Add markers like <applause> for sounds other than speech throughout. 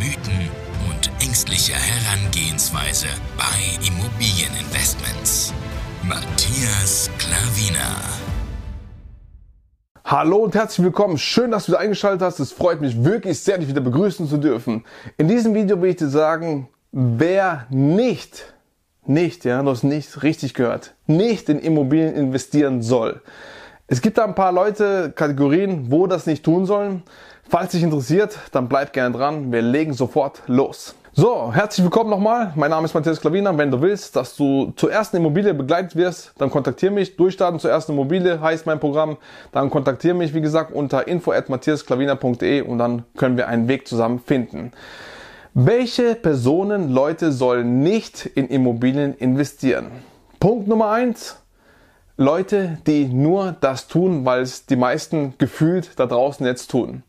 Mythen und ängstliche Herangehensweise bei Immobilieninvestments. Matthias Klavina. Hallo und herzlich willkommen. Schön, dass du wieder eingeschaltet hast. Es freut mich wirklich sehr, dich wieder begrüßen zu dürfen. In diesem Video will ich dir sagen, wer nicht nicht, ja, du hast nicht richtig gehört, nicht in Immobilien investieren soll. Es gibt da ein paar Leute, Kategorien, wo das nicht tun sollen. Falls dich interessiert, dann bleib gerne dran. Wir legen sofort los. So, herzlich willkommen nochmal. Mein Name ist Matthias Klaviner. Wenn du willst, dass du zur ersten Immobilie begleitet wirst, dann kontaktiere mich. Durchstarten zur ersten Immobilie heißt mein Programm. Dann kontaktiere mich, wie gesagt, unter info at matthiasklaviner.de und dann können wir einen Weg zusammen finden. Welche Personen, Leute sollen nicht in Immobilien investieren? Punkt Nummer eins: Leute, die nur das tun, weil es die meisten gefühlt da draußen jetzt tun.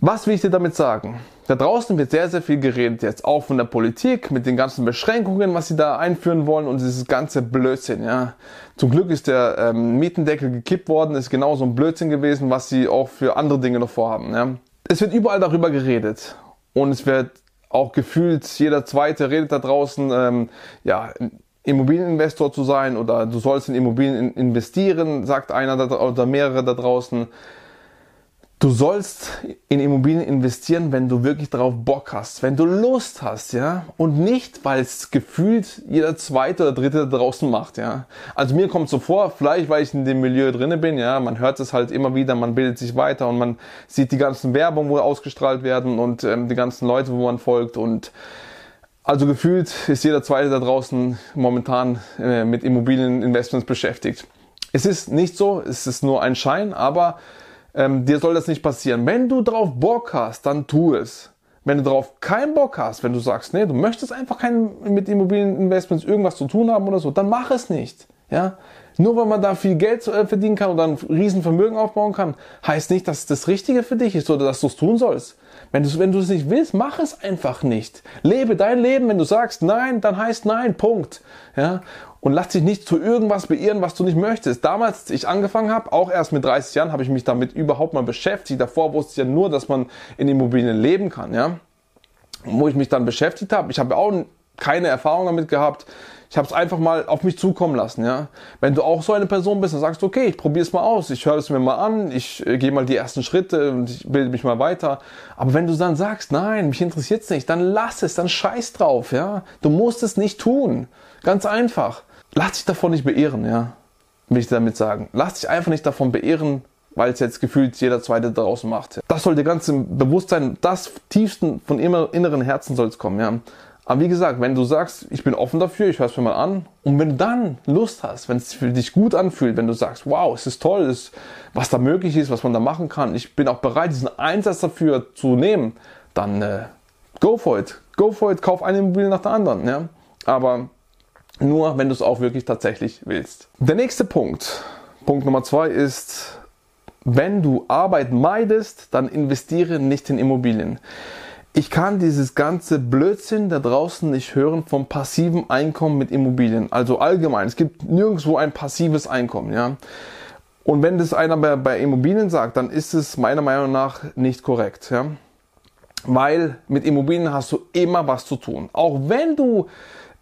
Was will ich dir damit sagen? Da draußen wird sehr, sehr viel geredet jetzt, auch von der Politik, mit den ganzen Beschränkungen, was sie da einführen wollen und dieses ganze Blödsinn, ja. Zum Glück ist der ähm, Mietendeckel gekippt worden, ist genauso ein Blödsinn gewesen, was sie auch für andere Dinge noch vorhaben, ja. Es wird überall darüber geredet und es wird auch gefühlt, jeder Zweite redet da draußen, ähm, ja, Immobilieninvestor zu sein oder du sollst in Immobilien investieren, sagt einer oder mehrere da draußen. Du sollst in Immobilien investieren, wenn du wirklich darauf Bock hast, wenn du Lust hast, ja, und nicht, weil es gefühlt jeder zweite oder dritte da draußen macht, ja. Also mir kommt so vor, vielleicht weil ich in dem Milieu drinne bin, ja, man hört es halt immer wieder, man bildet sich weiter und man sieht die ganzen Werbung, wo ausgestrahlt werden und ähm, die ganzen Leute, wo man folgt und also gefühlt ist jeder zweite da draußen momentan äh, mit Immobilieninvestments beschäftigt. Es ist nicht so, es ist nur ein Schein, aber ähm, dir soll das nicht passieren. Wenn du drauf Bock hast, dann tu es. Wenn du darauf keinen Bock hast, wenn du sagst, nee, du möchtest einfach kein, mit Immobilieninvestments irgendwas zu tun haben oder so, dann mach es nicht. Ja? Nur weil man da viel Geld äh, verdienen kann oder ein Riesenvermögen aufbauen kann, heißt nicht, dass es das Richtige für dich ist oder dass du es tun sollst. Wenn du, wenn du es nicht willst, mach es einfach nicht. Lebe dein Leben. Wenn du sagst nein, dann heißt nein. Punkt. Ja? und lass dich nicht zu irgendwas beirren, was du nicht möchtest. Damals, als ich angefangen habe, auch erst mit 30 Jahren, habe ich mich damit überhaupt mal beschäftigt. Davor wusste ich ja nur, dass man in Immobilien leben kann, ja. Wo ich mich dann beschäftigt habe, ich habe auch keine Erfahrung damit gehabt. Ich habe es einfach mal auf mich zukommen lassen, ja. Wenn du auch so eine Person bist, dann sagst du, okay, ich probiere es mal aus, ich höre es mir mal an, ich äh, gehe mal die ersten Schritte und ich bilde mich mal weiter. Aber wenn du dann sagst, nein, mich interessiert es nicht, dann lass es, dann scheiß drauf, ja. Du musst es nicht tun. Ganz einfach lass dich davon nicht beehren, ja. Will ich damit sagen. Lass dich einfach nicht davon beehren, weil es jetzt gefühlt jeder Zweite draußen macht. Das soll dir ganz im Bewusstsein, das tiefsten von inneren Herzen soll es kommen, ja. Aber wie gesagt, wenn du sagst, ich bin offen dafür, ich höre es mir mal an, und wenn du dann Lust hast, wenn es für dich gut anfühlt, wenn du sagst, wow, es ist toll, es, was da möglich ist, was man da machen kann, ich bin auch bereit, diesen Einsatz dafür zu nehmen, dann äh, go for it, go for it, kauf eine Immobilie nach der anderen, ja. Aber nur wenn du es auch wirklich tatsächlich willst. Der nächste Punkt, Punkt Nummer zwei ist, wenn du Arbeit meidest, dann investiere nicht in Immobilien. Ich kann dieses ganze Blödsinn da draußen nicht hören vom passiven Einkommen mit Immobilien. Also allgemein, es gibt nirgendwo ein passives Einkommen, ja. Und wenn das einer bei, bei Immobilien sagt, dann ist es meiner Meinung nach nicht korrekt, ja. Weil mit Immobilien hast du immer was zu tun. Auch wenn du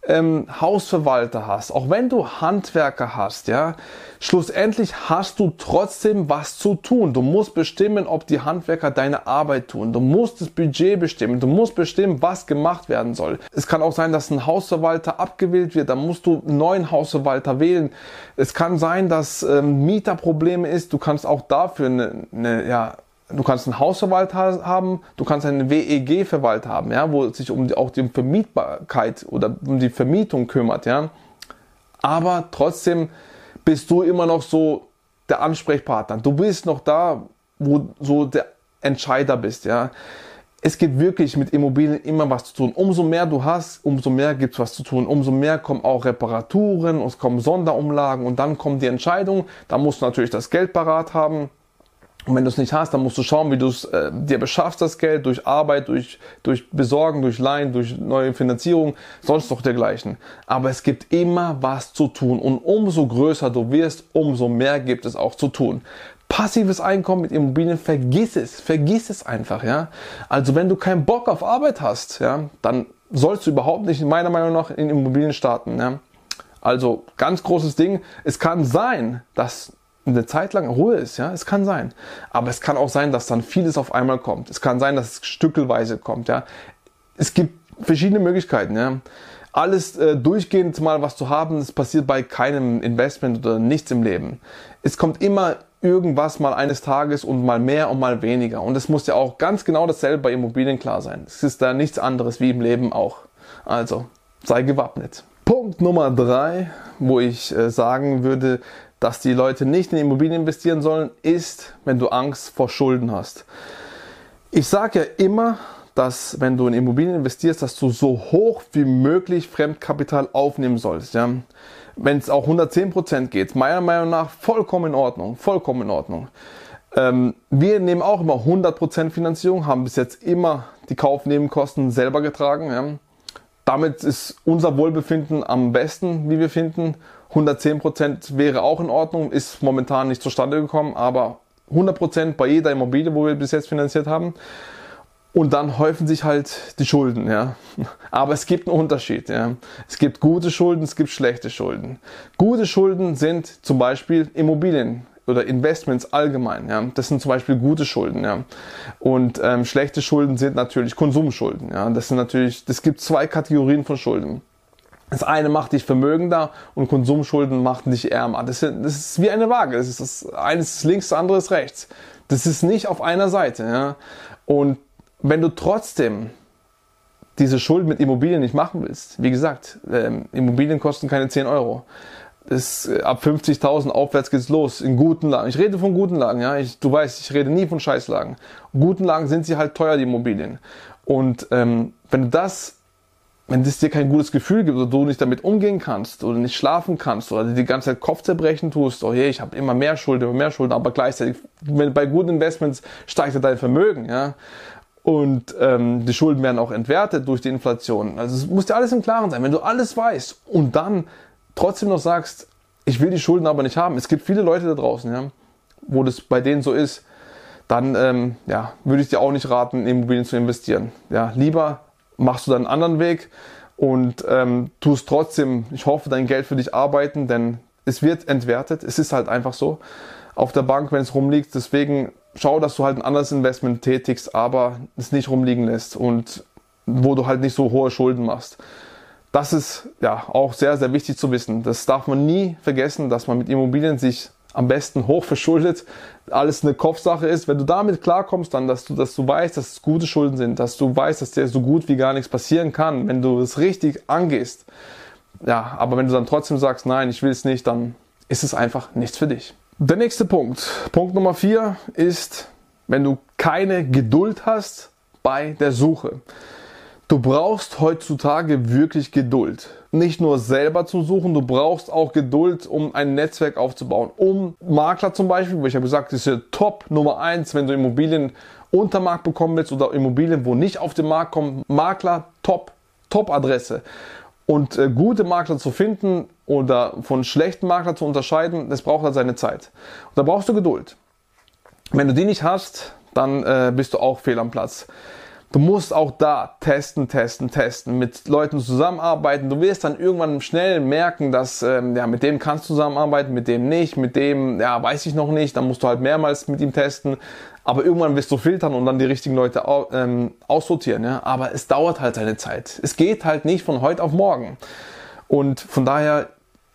ähm, Hausverwalter hast, auch wenn du Handwerker hast, ja, schlussendlich hast du trotzdem was zu tun. Du musst bestimmen, ob die Handwerker deine Arbeit tun. Du musst das Budget bestimmen. Du musst bestimmen, was gemacht werden soll. Es kann auch sein, dass ein Hausverwalter abgewählt wird. Dann musst du einen neuen Hausverwalter wählen. Es kann sein, dass ähm, Mieterprobleme ist. Du kannst auch dafür eine, eine ja, Du kannst einen Hausverwalter haben, du kannst einen WEG-Verwalter haben, ja, wo sich um die, auch die Vermietbarkeit oder um die Vermietung kümmert, ja. Aber trotzdem bist du immer noch so der Ansprechpartner. Du bist noch da, wo so der Entscheider bist, ja. es gibt wirklich mit Immobilien immer was zu tun. Umso mehr du hast, umso mehr gibt es was zu tun. Umso mehr kommen auch Reparaturen, es kommen Sonderumlagen und dann kommt die Entscheidung. Da musst du natürlich das Geld parat haben. Und wenn du es nicht hast, dann musst du schauen, wie du es äh, dir beschaffst, das Geld, durch Arbeit, durch, durch Besorgen, durch Leihen, durch neue Finanzierung, sonst doch dergleichen. Aber es gibt immer was zu tun. Und umso größer du wirst, umso mehr gibt es auch zu tun passives Einkommen mit Immobilien, vergiss es, vergiss es einfach, ja. Also wenn du keinen Bock auf Arbeit hast, ja, dann sollst du überhaupt nicht, meiner Meinung nach, in Immobilien starten, ja. Also ganz großes Ding. Es kann sein, dass eine Zeit lang Ruhe ist, ja, es kann sein. Aber es kann auch sein, dass dann vieles auf einmal kommt. Es kann sein, dass es stückelweise kommt, ja. Es gibt verschiedene Möglichkeiten, ja. Alles äh, durchgehend mal was zu haben, das passiert bei keinem Investment oder nichts im Leben. Es kommt immer irgendwas mal eines Tages und mal mehr und mal weniger. Und es muss ja auch ganz genau dasselbe bei Immobilien klar sein. Es ist da nichts anderes wie im Leben auch. Also sei gewappnet. Punkt Nummer drei, wo ich äh, sagen würde, dass die Leute nicht in Immobilien investieren sollen, ist, wenn du Angst vor Schulden hast. Ich sage ja immer, dass wenn du in Immobilien investierst, dass du so hoch wie möglich Fremdkapital aufnehmen sollst. Ja? wenn es auch 110% geht, meiner Meinung nach vollkommen in Ordnung, vollkommen in Ordnung. Ähm, wir nehmen auch immer 100% Finanzierung, haben bis jetzt immer die Kaufnebenkosten selber getragen. Ja. Damit ist unser Wohlbefinden am besten, wie wir finden. 110% wäre auch in Ordnung, ist momentan nicht zustande gekommen, aber 100% bei jeder Immobilie, wo wir bis jetzt finanziert haben. Und dann häufen sich halt die Schulden, ja. <laughs> Aber es gibt einen Unterschied, ja. Es gibt gute Schulden, es gibt schlechte Schulden. Gute Schulden sind zum Beispiel Immobilien oder Investments allgemein, ja. Das sind zum Beispiel gute Schulden, ja. Und ähm, schlechte Schulden sind natürlich Konsumschulden, ja. Das sind natürlich, das gibt zwei Kategorien von Schulden. Das eine macht dich vermögender und Konsumschulden machen dich ärmer. Das ist, das ist wie eine Waage. Das ist das eine ist links, das andere ist rechts. Das ist nicht auf einer Seite, ja. Und wenn du trotzdem diese Schuld mit Immobilien nicht machen willst, wie gesagt, ähm, Immobilien kosten keine 10 Euro. Das, äh, ab 50.000 aufwärts geht's los in guten Lagen. Ich rede von guten Lagen, ja. Ich, du weißt, ich rede nie von Scheißlagen. Guten Lagen sind sie halt teuer, die Immobilien. Und ähm, wenn du das wenn es dir kein gutes Gefühl gibt oder du nicht damit umgehen kannst oder nicht schlafen kannst oder die ganze Zeit Kopfzerbrechen tust, oh je, ich habe immer mehr Schulden, immer mehr Schulden, aber gleichzeitig wenn, bei guten Investments steigt ja dein Vermögen, ja. Und ähm, die Schulden werden auch entwertet durch die Inflation. Also es muss dir alles im Klaren sein. Wenn du alles weißt und dann trotzdem noch sagst, ich will die Schulden aber nicht haben. Es gibt viele Leute da draußen, ja, wo das bei denen so ist. Dann ähm, ja, würde ich dir auch nicht raten, in Immobilien zu investieren. Ja, lieber machst du dann einen anderen Weg und ähm, tust trotzdem, ich hoffe, dein Geld für dich arbeiten, denn es wird entwertet. Es ist halt einfach so auf der Bank, wenn es rumliegt. Deswegen schau, dass du halt ein anderes Investment tätigst, aber es nicht rumliegen lässt und wo du halt nicht so hohe Schulden machst. Das ist ja auch sehr, sehr wichtig zu wissen. Das darf man nie vergessen, dass man mit Immobilien sich am besten hoch verschuldet, alles eine Kopfsache ist. Wenn du damit klarkommst, dann, dass du, dass du weißt, dass es gute Schulden sind, dass du weißt, dass dir so gut wie gar nichts passieren kann, wenn du es richtig angehst. Ja, aber wenn du dann trotzdem sagst, nein, ich will es nicht, dann ist es einfach nichts für dich. Der nächste Punkt, Punkt Nummer vier ist, wenn du keine Geduld hast bei der Suche. Du brauchst heutzutage wirklich Geduld. Nicht nur selber zu suchen, du brauchst auch Geduld, um ein Netzwerk aufzubauen. Um Makler zum Beispiel, wo ich habe gesagt, das ist ja Top Nummer eins, wenn du Immobilien unter Markt bekommen willst oder Immobilien, wo nicht auf den Markt kommen. Makler, Top, Top Adresse. Und äh, gute Makler zu finden oder von schlechten Maklern zu unterscheiden, das braucht halt seine Zeit. Und da brauchst du Geduld. Wenn du die nicht hast, dann äh, bist du auch fehl am Platz. Du musst auch da testen, testen, testen, mit Leuten zusammenarbeiten. Du wirst dann irgendwann schnell merken, dass ähm, ja, mit dem kannst du zusammenarbeiten, mit dem nicht, mit dem ja, weiß ich noch nicht. Dann musst du halt mehrmals mit ihm testen. Aber irgendwann wirst du filtern und dann die richtigen Leute ähm, aussortieren. Ja? Aber es dauert halt seine Zeit. Es geht halt nicht von heute auf morgen. Und von daher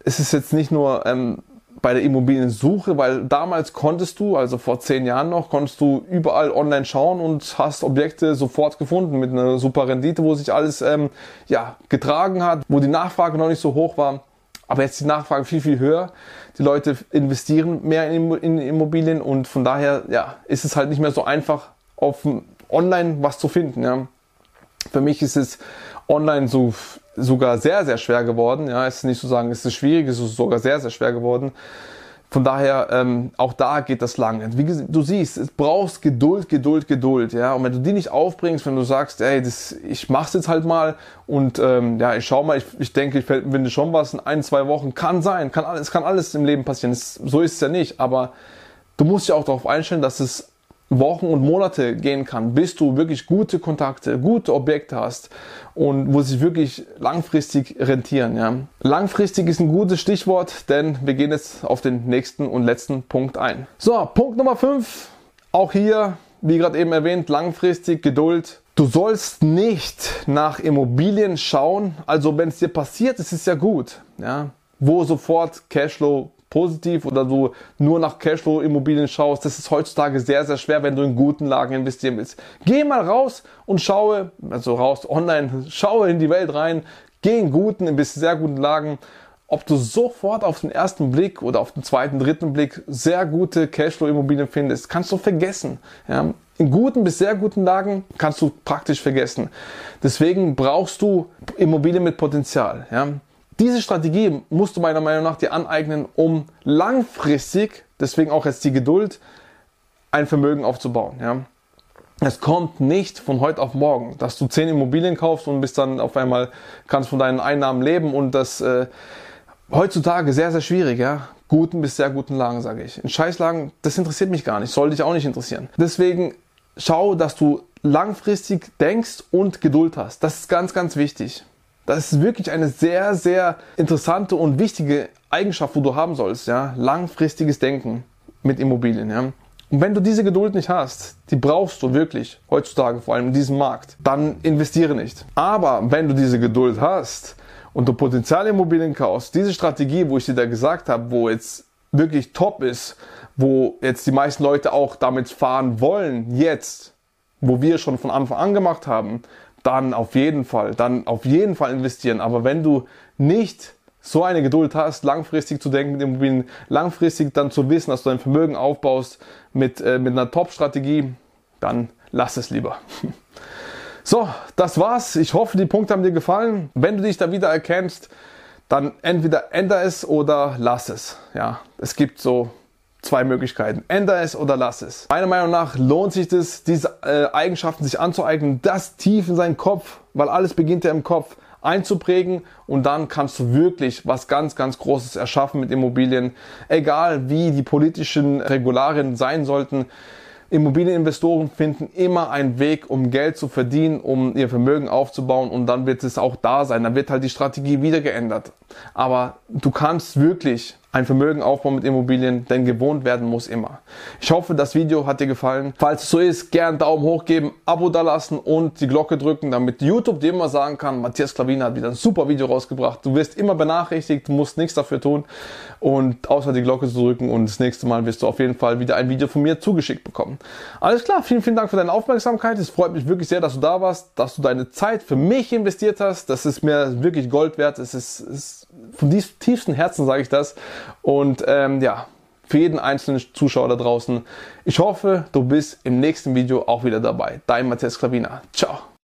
ist es jetzt nicht nur ähm, bei der Immobiliensuche, weil damals konntest du, also vor zehn Jahren noch, konntest du überall online schauen und hast Objekte sofort gefunden mit einer super Rendite, wo sich alles ähm, ja, getragen hat, wo die Nachfrage noch nicht so hoch war. Aber jetzt die Nachfrage viel, viel höher. Die Leute investieren mehr in Immobilien und von daher ja, ist es halt nicht mehr so einfach, auf online was zu finden. Ja. Für mich ist es online so sogar sehr, sehr schwer geworden. Ja, es ist nicht zu sagen, es ist schwierig, es ist sogar sehr, sehr schwer geworden. Von daher, ähm, auch da geht das lange. Wie du siehst, es brauchst Geduld, Geduld, Geduld, ja. Und wenn du die nicht aufbringst, wenn du sagst, ey, das, ich mach's jetzt halt mal und ähm, ja, ich schau mal, ich, ich denke, ich finde schon was in ein, zwei Wochen, kann sein, kann alles, kann alles im Leben passieren. Das, so ist es ja nicht, aber du musst dich auch darauf einstellen, dass es Wochen und Monate gehen kann, bis du wirklich gute Kontakte, gute Objekte hast und wo sich wirklich langfristig rentieren. Ja. Langfristig ist ein gutes Stichwort, denn wir gehen jetzt auf den nächsten und letzten Punkt ein. So, Punkt Nummer 5. Auch hier, wie gerade eben erwähnt, langfristig Geduld. Du sollst nicht nach Immobilien schauen. Also wenn es dir passiert, ist es ja gut. Ja. Wo sofort Cashflow positiv oder du nur nach Cashflow-Immobilien schaust, das ist heutzutage sehr, sehr schwer, wenn du in guten Lagen investieren willst. Geh mal raus und schaue, also raus online, <laughs> schaue in die Welt rein, geh in guten, in bis sehr guten Lagen, ob du sofort auf den ersten Blick oder auf den zweiten, dritten Blick sehr gute Cashflow-Immobilien findest, kannst du vergessen. Ja, in guten bis sehr guten Lagen kannst du praktisch vergessen. Deswegen brauchst du Immobilien mit Potenzial. Ja. Diese Strategie musst du meiner Meinung nach dir aneignen, um langfristig, deswegen auch jetzt die Geduld, ein Vermögen aufzubauen. Ja? Es kommt nicht von heute auf morgen, dass du zehn Immobilien kaufst und bist dann auf einmal kannst von deinen Einnahmen leben und das äh, heutzutage sehr sehr schwierig, ja. Guten bis sehr guten Lagen, sage ich. In Scheißlagen, das interessiert mich gar nicht, soll dich auch nicht interessieren. Deswegen schau, dass du langfristig denkst und Geduld hast. Das ist ganz ganz wichtig. Das ist wirklich eine sehr, sehr interessante und wichtige Eigenschaft, wo du haben sollst, ja. Langfristiges Denken mit Immobilien, ja. Und wenn du diese Geduld nicht hast, die brauchst du wirklich heutzutage, vor allem in diesem Markt, dann investiere nicht. Aber wenn du diese Geduld hast und du Potenzialimmobilien kaufst, diese Strategie, wo ich dir da gesagt habe, wo jetzt wirklich top ist, wo jetzt die meisten Leute auch damit fahren wollen, jetzt, wo wir schon von Anfang an gemacht haben, dann auf jeden Fall, dann auf jeden Fall investieren. Aber wenn du nicht so eine Geduld hast, langfristig zu denken mit Immobilien, langfristig dann zu wissen, dass du dein Vermögen aufbaust mit, äh, mit einer Top-Strategie, dann lass es lieber. <laughs> So, das war's. Ich hoffe, die Punkte haben dir gefallen. Wenn du dich da wieder erkennst, dann entweder änder es oder lass es. Ja, es gibt so zwei Möglichkeiten. Änder es oder lass es. Meiner Meinung nach lohnt sich das, diese äh, Eigenschaften sich anzueignen, das tief in seinen Kopf, weil alles beginnt ja im Kopf, einzuprägen und dann kannst du wirklich was ganz, ganz Großes erschaffen mit Immobilien. Egal wie die politischen Regularien sein sollten. Immobilieninvestoren finden immer einen Weg, um Geld zu verdienen, um ihr Vermögen aufzubauen und dann wird es auch da sein. Dann wird halt die Strategie wieder geändert. Aber du kannst wirklich ein Vermögen aufbauen mit Immobilien, denn gewohnt werden muss immer. Ich hoffe, das Video hat dir gefallen. Falls es so ist, gern Daumen hoch geben, Abo dalassen und die Glocke drücken, damit YouTube dir immer sagen kann, Matthias Klavina hat wieder ein super Video rausgebracht. Du wirst immer benachrichtigt, musst nichts dafür tun und außer die Glocke zu drücken und das nächste Mal wirst du auf jeden Fall wieder ein Video von mir zugeschickt bekommen. Alles klar, vielen, vielen Dank für deine Aufmerksamkeit. Es freut mich wirklich sehr, dass du da warst, dass du deine Zeit für mich investiert hast. Das ist mir wirklich Gold wert. Es ist, ist von tiefstem Herzen sage ich das. Und ähm, ja, für jeden einzelnen Zuschauer da draußen. Ich hoffe, du bist im nächsten Video auch wieder dabei. Dein Matthias Klavina. Ciao.